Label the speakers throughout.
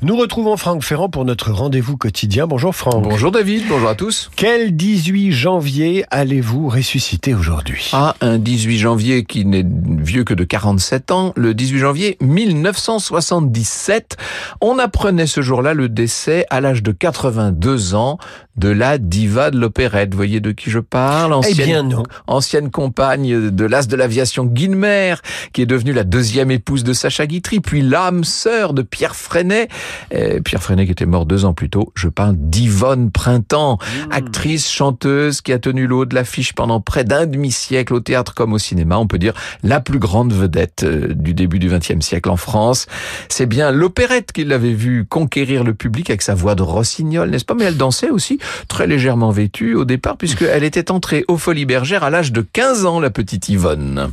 Speaker 1: Nous retrouvons Franck Ferrand pour notre rendez-vous quotidien. Bonjour Franck.
Speaker 2: Bonjour David, bonjour à tous.
Speaker 1: Quel 18 janvier allez-vous ressusciter aujourd'hui?
Speaker 2: Ah, un 18 janvier qui n'est vieux que de 47 ans, le 18 janvier 1977. On apprenait ce jour-là le décès à l'âge de 82 ans de la diva de l'opérette. Vous voyez de qui je parle?
Speaker 1: Ancienne, Eh bien non.
Speaker 2: Ancienne compagne de l'as de l'aviation Guilmer, qui est devenue la deuxième épouse de Sacha Guitry, puis l'âme sœur de Pierre Freinet. Euh, Pierre Freinet qui était mort deux ans plus tôt. Je parle d'Yvonne Printemps, mmh. actrice, chanteuse qui a tenu l'eau de l'affiche pendant près d'un demi-siècle au théâtre comme au cinéma. On peut dire la plus grande vedette euh, du début du XXe siècle en France. C'est bien l'opérette qui l'avait vue conquérir le public avec sa voix de rossignol, n'est-ce pas? Mais elle dansait aussi très légèrement vêtue au départ puisqu'elle était entrée aux Folies Bergères à l'âge de 15 ans, la petite Yvonne.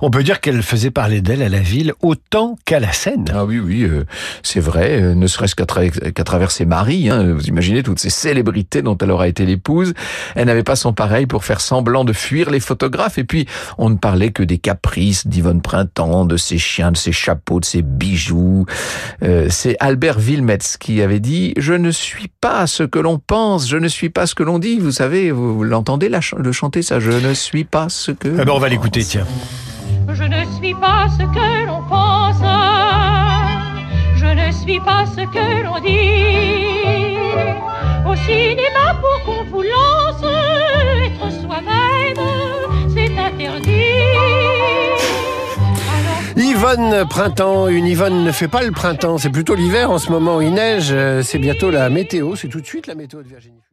Speaker 1: On peut dire qu'elle faisait parler d'elle à la ville autant qu'à la scène.
Speaker 2: Ah oui, oui, euh, c'est vrai, euh, ne serait-ce qu'à travers ses maris. Hein, vous imaginez toutes ces célébrités dont elle aura été l'épouse. Elle n'avait pas son pareil pour faire semblant de fuir les photographes. Et puis, on ne parlait que des caprices d'Yvonne Printemps, de ses chiens, de ses chapeaux, de ses bijoux. Euh, c'est Albert Wilmetz qui avait dit « Je ne suis pas ce que l'on pense, je ne suis pas ce que l'on dit. » Vous savez, vous, l'entendez le chanter ça « Je ne suis pas ce que... »
Speaker 1: Eh ben, on va l'écouter, tiens.
Speaker 3: Je ne suis pas ce que l'on pense, je ne suis pas ce que l'on dit. Au cinéma, pour qu'on vous lance, être soi-même, c'est interdit.
Speaker 1: Yvonne Printemps, une Yvonne ne fait pas le printemps, c'est plutôt l'hiver en ce moment, il neige, c'est bientôt la météo, c'est tout de suite la météo de Virginie.